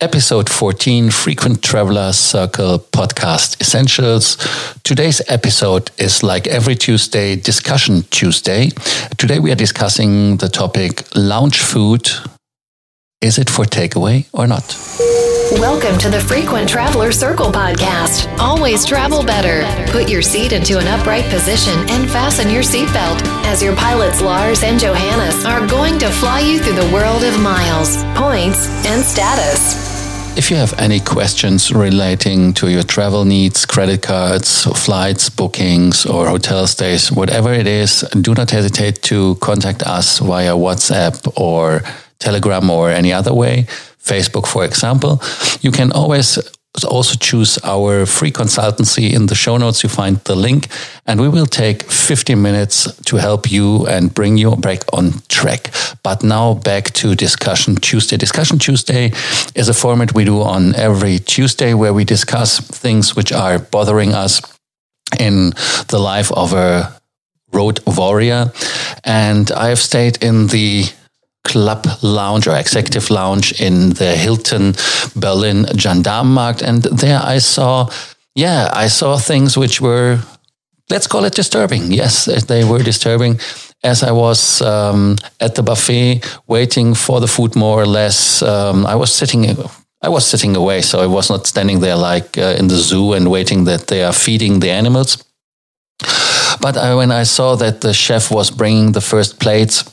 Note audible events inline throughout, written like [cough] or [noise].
episode 14 Frequent Traveler Circle podcast essentials. Today's episode is like every Tuesday, Discussion Tuesday. Today we are discussing the topic lounge food. Is it for takeaway or not? Welcome to the Frequent Traveler Circle podcast. Always travel better. Put your seat into an upright position and fasten your seatbelt as your pilots Lars and Johannes are going to fly you through the world of miles, points, and status. If you have any questions relating to your travel needs, credit cards, flights, bookings, or hotel stays, whatever it is, do not hesitate to contact us via WhatsApp or Telegram or any other way. Facebook, for example. You can always also choose our free consultancy in the show notes. You find the link, and we will take 50 minutes to help you and bring you back on track. But now back to Discussion Tuesday. Discussion Tuesday is a format we do on every Tuesday where we discuss things which are bothering us in the life of a road warrior. And I have stayed in the club lounge or executive lounge in the Hilton Berlin Gendarmenmarkt. And there I saw, yeah, I saw things which were, let's call it disturbing. Yes, they were disturbing. As I was um, at the buffet waiting for the food, more or less, um, I was sitting I was sitting away, so I was not standing there like uh, in the zoo and waiting that they are feeding the animals. But I, when I saw that the chef was bringing the first plates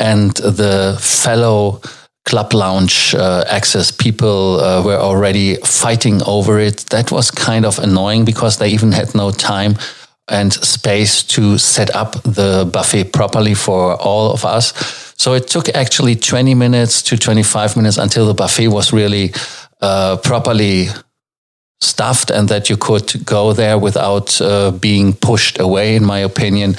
and the fellow club lounge uh, access people uh, were already fighting over it, that was kind of annoying because they even had no time and space to set up the buffet properly for all of us. So it took actually 20 minutes to 25 minutes until the buffet was really uh, properly stuffed and that you could go there without uh, being pushed away in my opinion.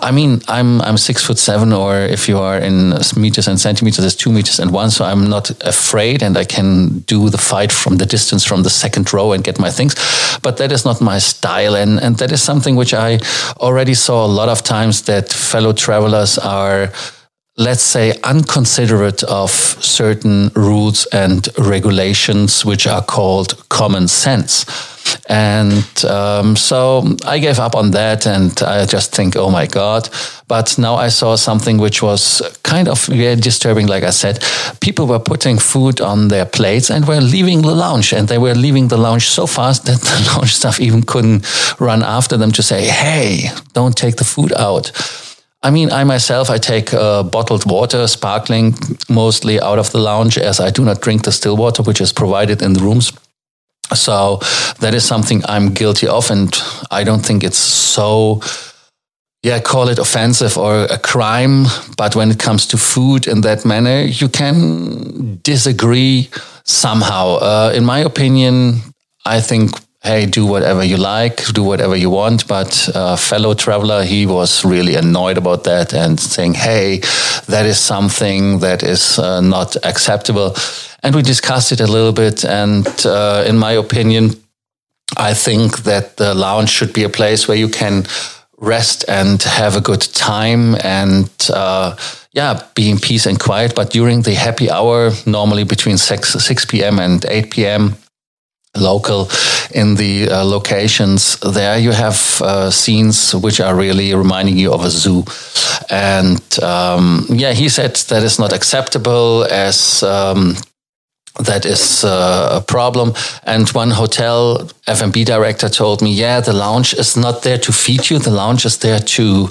I mean i'm i'm six foot seven or if you are in meters and centimeters it's two meters and one so i'm not afraid and i can do the fight from the distance from the second row and get my things. But that is not my style and and that is something which i already saw a lot of times that fellow travelers are let's say, unconsiderate of certain rules and regulations, which are called common sense. And um, so I gave up on that and I just think, oh my God. But now I saw something which was kind of disturbing. Like I said, people were putting food on their plates and were leaving the lounge. And they were leaving the lounge so fast that [laughs] the lounge staff even couldn't run after them to say, hey, don't take the food out. I mean, I myself, I take uh, bottled water, sparkling, mostly out of the lounge, as I do not drink the still water, which is provided in the rooms. So that is something I'm guilty of, and I don't think it's so. Yeah, call it offensive or a crime. But when it comes to food in that manner, you can disagree somehow. Uh, in my opinion, I think hey, do whatever you like, do whatever you want. But a uh, fellow traveler, he was really annoyed about that and saying, hey, that is something that is uh, not acceptable. And we discussed it a little bit. And uh, in my opinion, I think that the lounge should be a place where you can rest and have a good time and uh, yeah, be in peace and quiet. But during the happy hour, normally between 6, 6 p.m. and 8 p.m., local in the uh, locations there you have uh, scenes which are really reminding you of a zoo and um, yeah he said that is not acceptable as um, that is uh, a problem. And one hotel F&B director told me, yeah, the lounge is not there to feed you. The lounge is there to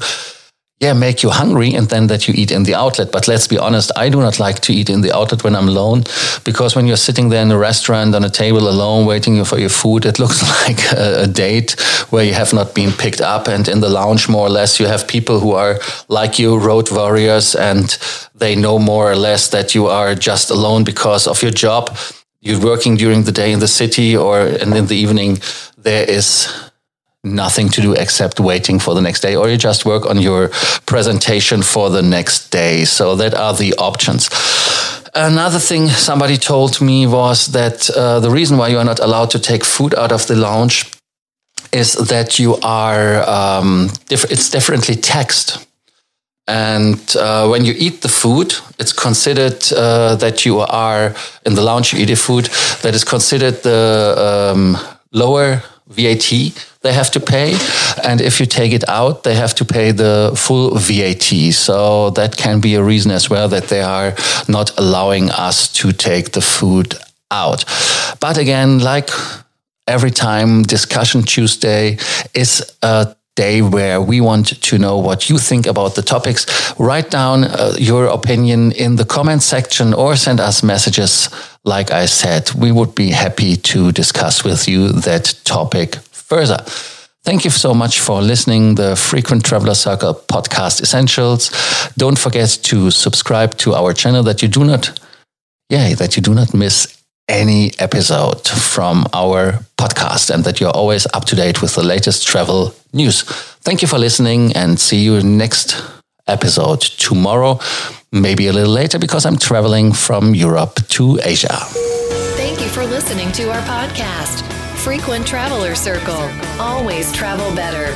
yeah, make you hungry and then that you eat in the outlet. But let's be honest, I do not like to eat in the outlet when I'm alone because when you're sitting there in a restaurant on a table alone waiting for your food, it [laughs] looks like a, a, date where you have not been picked up. And in the lounge, more or less, you have people who are like you, road warriors, and they know more or less that you are just alone because of your job. You're working during the day in the city or and in the evening, there is nothing to do except waiting for the next day, or you just work on your presentation for the next day. So that are the options. Another thing somebody told me was that uh, the reason why you are not allowed to take food out of the lounge is that you are um, diff- it's differently taxed. And uh, when you eat the food, it's considered uh, that you are in the lounge. You eat a food that is considered the um, lower VAT they have to pay, and if you take it out, they have to pay the full VAT. So that can be a reason as well that they are not allowing us to take the food out. But again, like every time, Discussion Tuesday is a day where we want to know what you think about the topics. Write down uh, your opinion in the comment section or send us messages. Like I said, we would be happy to discuss with you that topic further. Thank you so much for listening the Frequent Traveler Circle podcast essentials. Don't forget to subscribe to our channel that you do not yeah, that you do not miss any episode from our podcast and that you're always up to date with the latest travel news. Thank you for listening and see you next episode tomorrow, maybe a little later because I'm traveling from Europe to Asia. Thank you for listening to our podcast, Frequent Traveler Circle. Always travel better